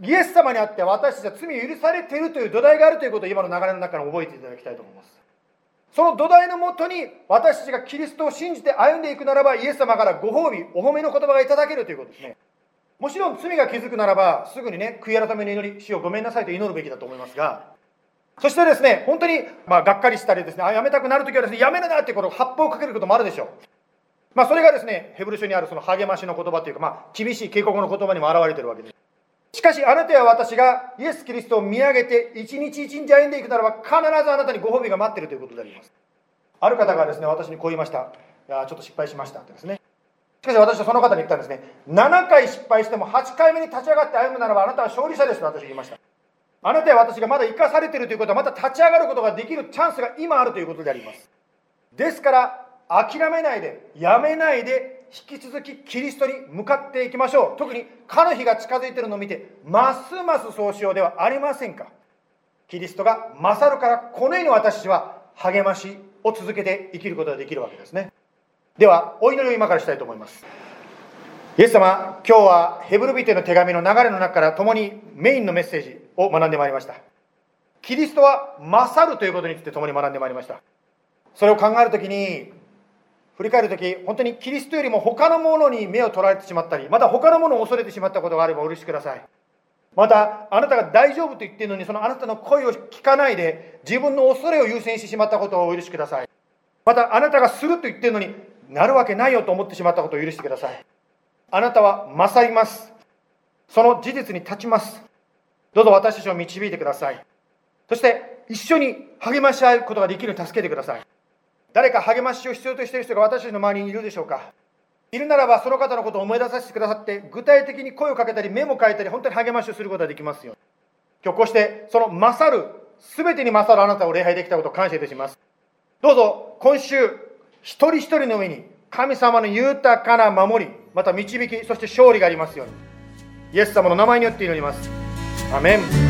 イエス様にあって私たちは罪許されているという土台があるということを今の流れの中で覚えていただきたいと思います。その土台のもとに私たちがキリストを信じて歩んでいくならばイエス様からご褒美、お褒めの言葉がいただけるということですね。もちろん罪が気づくならばすぐにね、悔い改めの祈り、死をごめんなさいと祈るべきだと思いますが、そしてですね、本当に、まあ、がっかりしたりですね、あ、やめたくなるときはですね、やめるなってこの発砲をかけることもあるでしょう。まあ、それがですね、ヘブル書にあるその励ましの言葉というか、まあ、厳しい警告の言葉にも表れているわけです。しかし、あなたや私がイエス・キリストを見上げて、一日一日歩んでいくならば、必ずあなたにご褒美が待っているということであります。ある方がですね、私にこう言いました。いや、ちょっと失敗しましたってですね。しかし私はその方に言ったんですね、7回失敗しても8回目に立ち上がって歩むならば、あなたは勝利者ですと私は言いました。あなたや私がまだ生かされているということは、また立ち上がることができるチャンスが今あるということであります。ですから、諦めないで、やめないで、引き続きキリストに向かっていきましょう。特に、かの日が近づいているのを見て、ますますそうしようではありませんか。キリストが勝るから、このように私は励ましを続けて生きることができるわけですね。では、お祈りを今からしたいと思います。イエス様、今日はヘブルビテの手紙の流れの中から共にメインのメッセージを学んでまいりました。キリストは勝るということについて共に学んでまいりました。それを考えるときに、振り返るとき、本当にキリストよりも他のものに目を取られてしまったり、また他のものを恐れてしまったことがあればお許しください。また、あなたが大丈夫と言っているのに、そのあなたの声を聞かないで、自分の恐れを優先してしまったことをお許しください。また、あなたがすると言っているのになるわけないよと思ってしまったことを許してください。あなたは勝ります。その事実に立ちます。どうぞ私たちを導いてください。そして一緒に励まし合うことができるように助けてください。誰か励ましを必要としている人が私たちの周りにいるでしょうか？いるならばその方のことを思い出させてくださって具体的に声をかけたり目も変えたり本当に励ましをすることができますよ。今日こうしてその勝る全てに勝るあなたを礼拝できたことを感謝いたします。どうぞ今週一人一人の上に神様の豊かな守りまた導きそして勝利がありますようにイエス様の名前によって祈りますアメン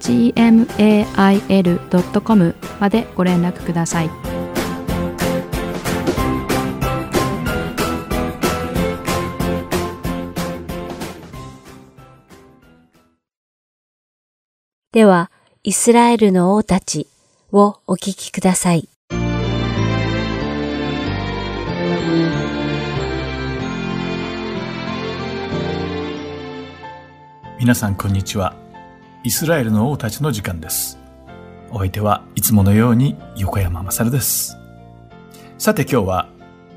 gmail.com までご連絡ください。では、イスラエルの王たちをお聞きください。皆さんこんにちは。イスラエルの王たちの時間です。お相手はいつものように横山まさるです。さて今日は、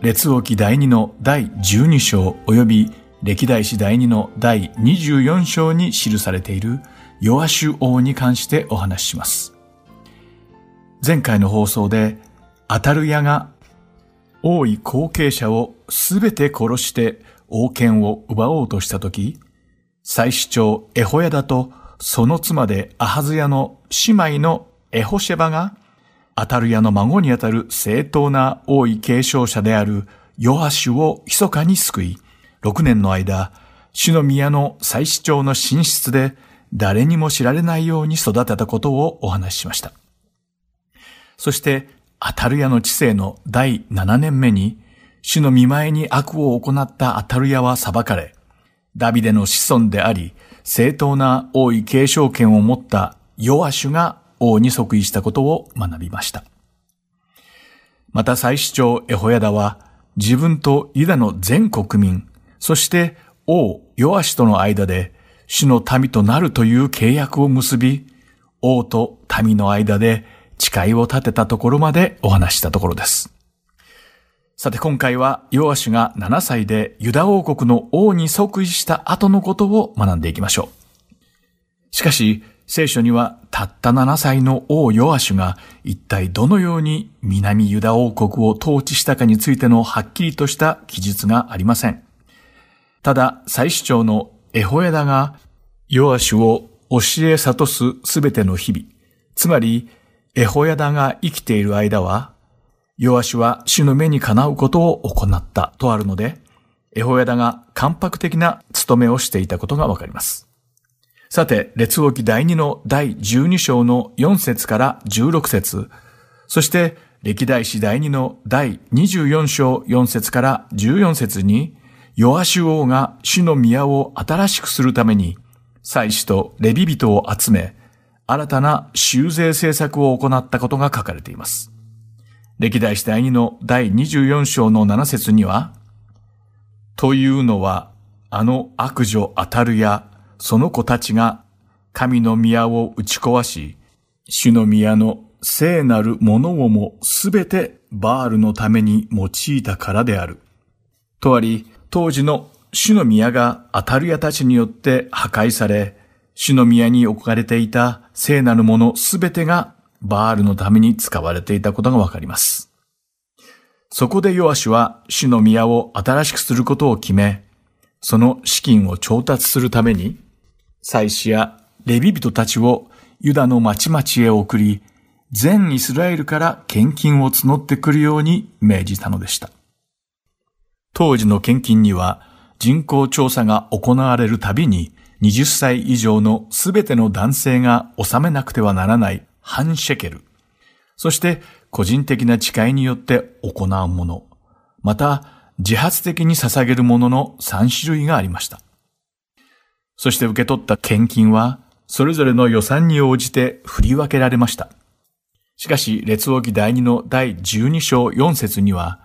列王記第2の第12章及び歴代史第2の第24章に記されているヨアシュ王に関してお話しします。前回の放送で、アタルヤが王位後継者をすべて殺して王権を奪おうとしたとき、祭司長エホヤダとその妻でアハズヤの姉妹のエホシェバが、アタルヤの孫にあたる正当な王位継承者であるヨアシュを密かに救い、6年の間、主の宮の祭司長の寝室で誰にも知られないように育てたことをお話ししました。そして、アタルヤの知性の第7年目に、主の見前に悪を行ったアタルヤは裁かれ、ダビデの子孫であり、正当な王位継承権を持ったヨアシュが王に即位したことを学びました。また祭司長エホヤダは自分とユダの全国民、そして王ヨアシュとの間で主の民となるという契約を結び、王と民の間で誓いを立てたところまでお話したところです。さて今回はヨアシュが7歳でユダ王国の王に即位した後のことを学んでいきましょう。しかし、聖書にはたった7歳の王ヨアシュが一体どのように南ユダ王国を統治したかについてのはっきりとした記述がありません。ただ、祭司長のエホエダがヨアシュを教え悟すすべての日々、つまりエホヤダが生きている間はヨアシは主の目にかなうことを行ったとあるので、エホヤダが関白的な務めをしていたことがわかります。さて、列王記第2の第12章の4節から16節そして歴代史第2の第24章4節から14節に、ヨアシュ王が主の宮を新しくするために、祭司とレビ人を集め、新たな修税政策を行ったことが書かれています。歴代史第2の第24章の7節には、というのは、あの悪女当たるや、その子たちが神の宮を打ち壊し、主の宮の聖なるものをもすべてバールのために用いたからである。とあり、当時の主の宮が当たるやたちによって破壊され、主の宮に置かれていた聖なるものすべてがバールのために使われていたことがわかります。そこでヨアシは主の宮を新しくすることを決め、その資金を調達するために、祭司やレビ人たちをユダの町々へ送り、全イスラエルから献金を募ってくるように命じたのでした。当時の献金には人口調査が行われるたびに20歳以上のすべての男性が納めなくてはならない半シェケル。そして個人的な誓いによって行うもの。また自発的に捧げるものの3種類がありました。そして受け取った献金はそれぞれの予算に応じて振り分けられました。しかし、列王記第2の第12章4節には、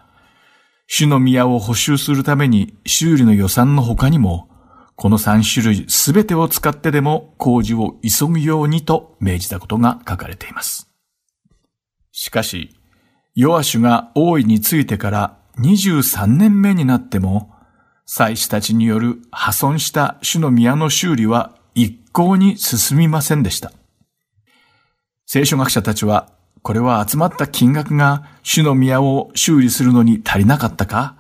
主の宮を補修するために修理の予算の他にも、この3種類すべてを使ってでも工事を急ぐようにと命じたことが書かれています。しかし、ヨアシュが王位についてから23年目になっても、祭司たちによる破損した主の宮の修理は一向に進みませんでした。聖書学者たちはこれは集まった金額が主の宮を修理するのに足りなかったか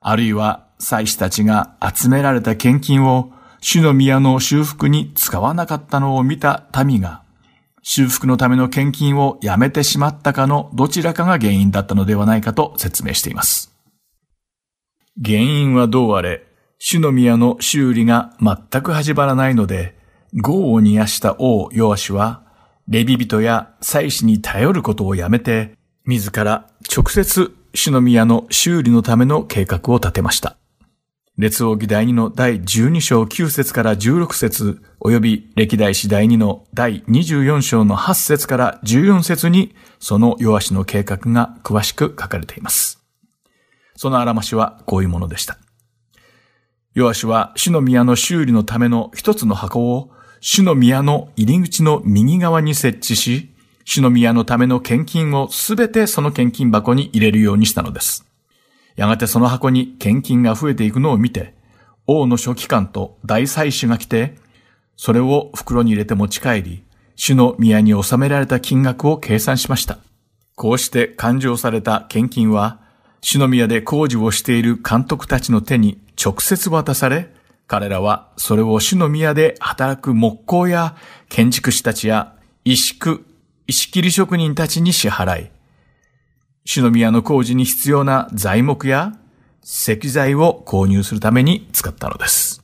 あるいは祭司たちが集められた献金を主の宮の修復に使わなかったのを見た民が修復のための献金をやめてしまったかのどちらかが原因だったのではないかと説明しています。原因はどうあれ、主の宮の修理が全く始まらないので、業を煮やした王ヨアシはレビ人や祭司に頼ることをやめて、自ら直接主の宮の修理のための計画を立てました。列王記第2の第12章9節から16節及び歴代史第2の第24章の8節から14節にその弱しの計画が詳しく書かれています。そのあらましはこういうものでした。弱しは主の宮の修理のための一つの箱を主の宮の入り口の右側に設置し、主の宮のための献金をすべてその献金箱に入れるようにしたのです。やがてその箱に献金が増えていくのを見て、王の書記官と大祭司が来て、それを袋に入れて持ち帰り、主の宮に収められた金額を計算しました。こうして勘定された献金は、主の宮で工事をしている監督たちの手に直接渡され、彼らはそれを主の宮で働く木工や建築士たちや石工、石切り職人たちに支払い、主の宮の工事に必要な材木や石材を購入するために使ったのです。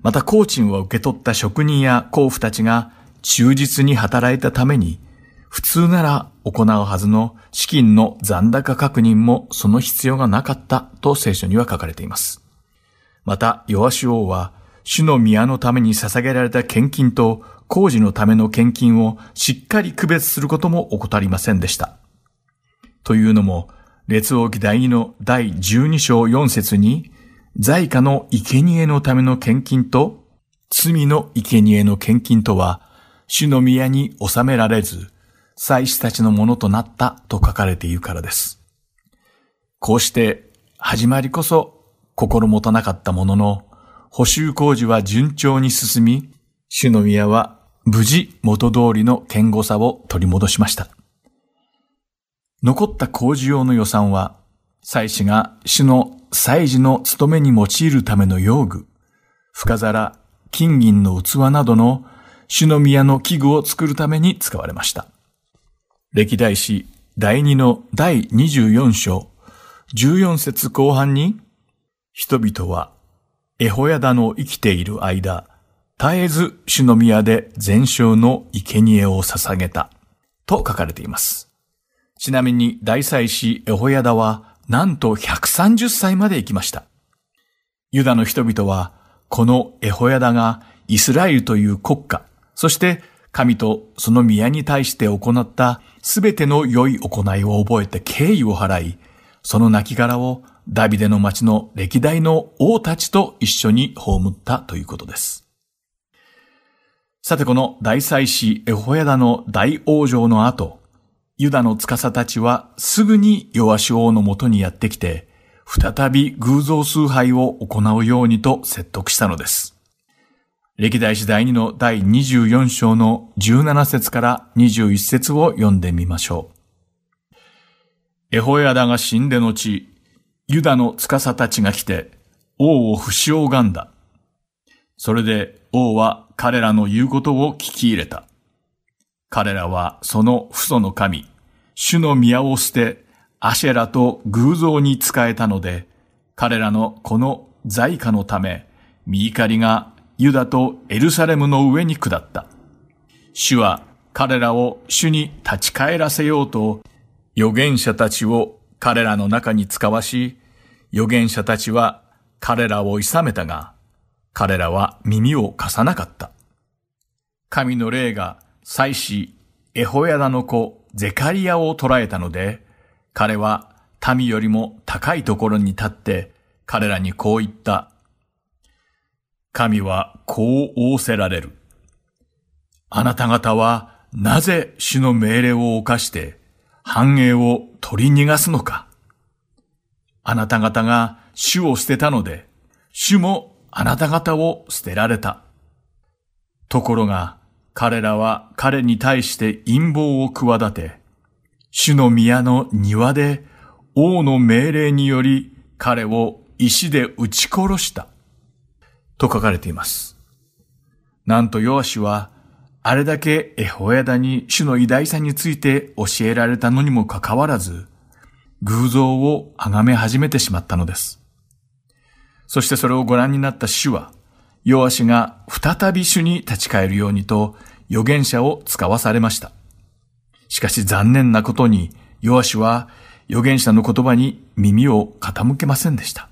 また工賃を受け取った職人や工夫たちが忠実に働いたために、普通なら行うはずの資金の残高確認もその必要がなかったと聖書には書かれています。また、ヨアシ王は、主の宮のために捧げられた献金と工事のための献金をしっかり区別することも怠りませんでした。というのも、列王記第2の第12章4節に、在家の生贄のための献金と、罪の生贄の献金とは、主の宮に収められず、祭司たちのものとなったと書かれているからです。こうして、始まりこそ心もとなかったものの、補修工事は順調に進み、主の宮は無事元通りの堅固さを取り戻しました。残った工事用の予算は、祭司が主の祭事の務めに用いるための用具、深皿、金銀の器などの主の宮の器具を作るために使われました。歴代史第2の第24章14節後半に人々は、エホヤダの生きている間、絶えず主の宮で全焼の生贄を捧げた、と書かれています。ちなみに大祭司エホヤダは、なんと130歳まで生きました。ユダの人々は、このエホヤダがイスラエルという国家、そして神とその宮に対して行ったすべての良い行いを覚えて敬意を払い、その亡骸をダビデの町の歴代の王たちと一緒に葬ったということです。さてこの大祭司エホヤダの大王女の後、ユダの司たちはすぐにヨアシ王のもとにやってきて、再び偶像崇拝を行うようにと説得したのです。歴代史第2の第24章の17節から21節を読んでみましょう。エホヤダが死んで後、ユダの司たちが来て、王を不死拝んだ。それで王は彼らの言うことを聞き入れた。彼らはその父祖の神、主の宮を捨て、アシェラと偶像に仕えたので、彼らのこの在家のため、見怒りがユダとエルサレムの上に下った。主は彼らを主に立ち返らせようと、預言者たちを彼らの中に使わし、預言者たちは彼らを諌めたが、彼らは耳を貸さなかった。神の霊が祭司エホヤダの子ゼカリアを捕らえたので、彼は民よりも高いところに立って彼らにこう言った。神はこう仰せられる。あなた方はなぜ主の命令を犯して繁栄を取り逃がすのか。あなた方が主を捨てたので、主もあなた方を捨てられた。ところが、彼らは彼に対して陰謀を企て、主の宮の庭で王の命令により彼を石で撃ち殺した。と書かれています。なんとヨアシは、あれだけエホヤダに主の偉大さについて教えられたのにもかかわらず、偶像を崇め始めてしまったのです。そしてそれをご覧になった主は、ヨアシが再び主に立ち返るようにと預言者を使わされました。しかし残念なことに、ヨアシは預言者の言葉に耳を傾けませんでした。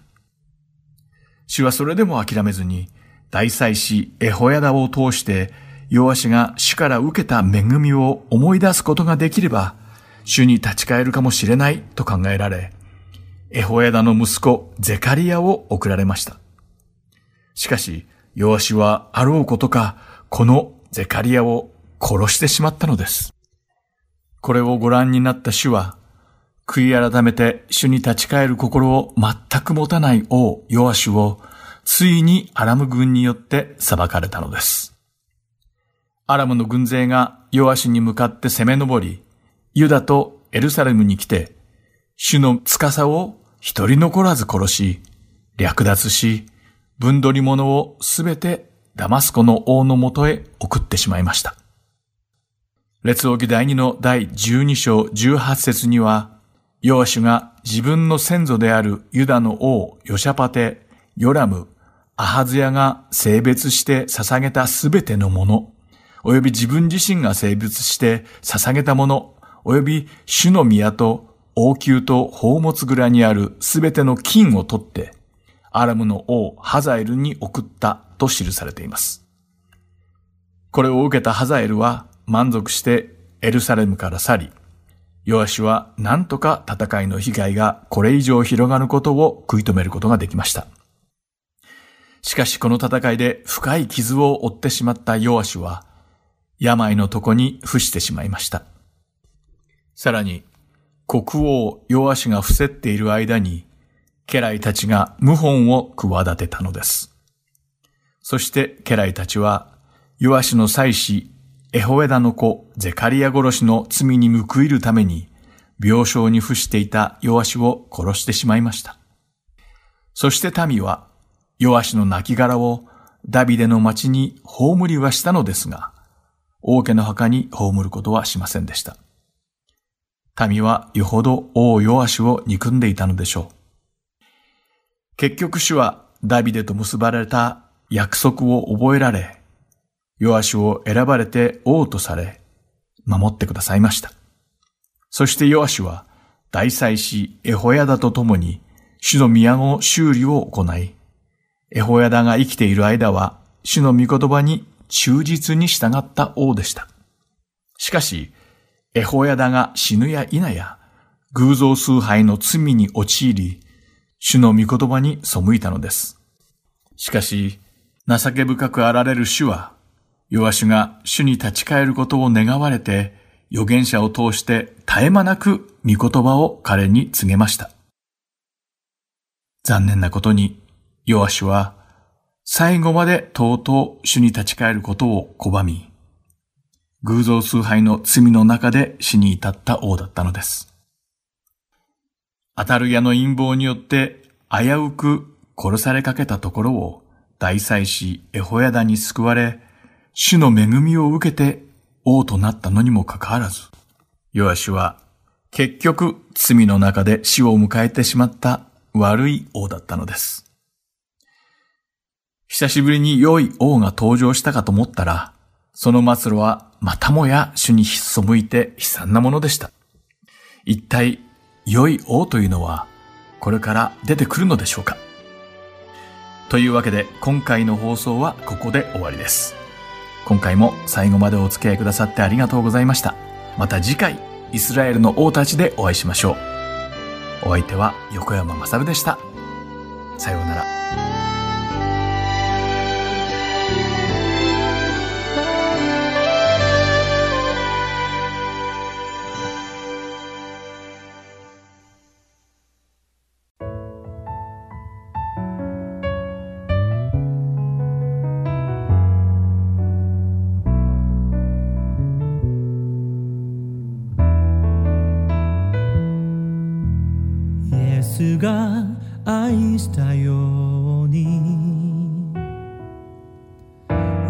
主はそれでも諦めずに、大祭司エホヤダを通して、ヨアシが主から受けた恵みを思い出すことができれば、主に立ち返るかもしれないと考えられ、エホヤダの息子ゼカリアを送られました。しかし、ヨアシはあろうことか、このゼカリアを殺してしまったのです。これをご覧になった主は、悔い改めて主に立ち返る心を全く持たない王ヨアシュを、ついにアラム軍によって裁かれたのです。アラムの軍勢がヨアシュに向かって攻め上り、ユダとエルサレムに来て、主の司を一人残らず殺し、略奪し、分取り物をすべてダマスコの王のもとへ送ってしまいました。列王記第2の第12章18節には、ヨアシュが自分の先祖であるユダの王ヨシャパテ、ヨラム、アハズヤが性別して捧げたすべてのもの、及び自分自身が性別して捧げたもの、及び主の宮と王宮と宝物蔵にあるすべての金を取って、アラムの王ハザエルに送ったと記されています。これを受けたハザエルは満足してエルサレムから去り、ヨアシは何とか戦いの被害がこれ以上広がることを食い止めることができました。しかしこの戦いで深い傷を負ってしまったヨアシは、病の床に伏してしまいました。さらに、国王ヨアシが伏せっている間に、家来たちが謀反を企てたのです。そして家来たちは、ヨアシの妻子エホエダの子ゼカリア殺しの罪に報いるために、病床に伏していたヨアシを殺してしまいました。そして民は、ヨアシの亡骸をダビデの町に葬りはしたのですが、王家の墓に葬ることはしませんでした。民はよほど王ヨアシを憎んでいたのでしょう。結局主はダビデと結ばれた約束を覚えられ、ヨアシュを選ばれて王とされ、守ってくださいました。そしてヨアシュは大祭司エホヤダと共に主の宮の修理を行い、エホヤダが生きている間は主の御言葉に忠実に従った王でした。しかし、エホヤダが死ぬや否や、偶像崇拝の罪に陥り、主の御言葉に背いたのです。しかし、情け深くあられる主は、ヨアシュが主に立ち返ることを願われて、預言者を通して絶え間なく御言葉を彼に告げました。残念なことに、ヨアシュは最後までとうとう主に立ち返ることを拒み、偶像崇拝の罪の中で死に至った王だったのです。アタルヤの陰謀によって危うく殺されかけたところを大祭司エホヤダに救われ、主の恵みを受けて王となったのにもかかわらず、ヨアシは結局罪の中で死を迎えてしまった悪い王だったのです。久しぶりに良い王が登場したかと思ったら、その末路はまたもや主に背いて悲惨なものでした。一体良い王というのは、これから出てくるのでしょうか？というわけで、今回の放送はここで終わりです。今回も最後までお付き合いくださってありがとうございました。また次回、イスラエルの王たちでお会いしましょう。お相手は横山まさるでした。さようなら。が愛したように。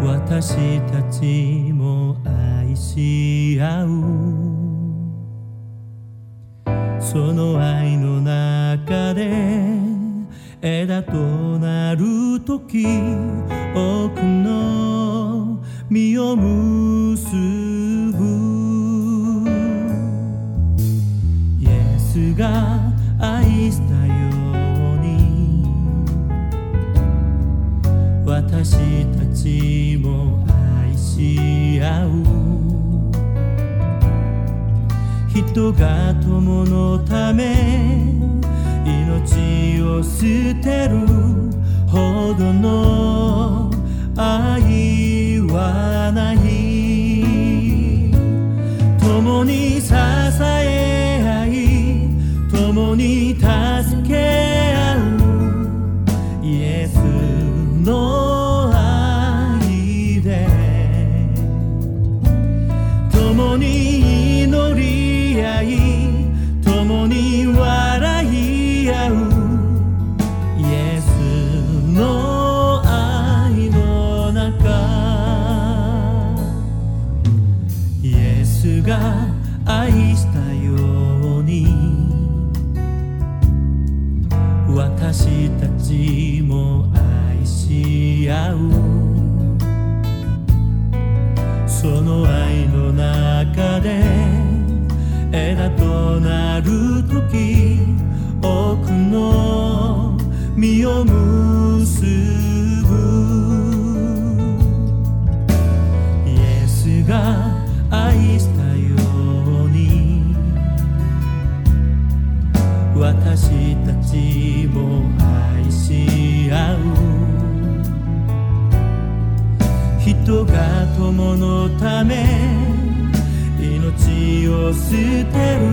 私たちも愛し合う。その愛の中で枝となる時奥の実を結ぶ。イエスが愛したように。私たちも愛し合う。人が友のため命を捨てる。ほどの愛はない。共に支え need してる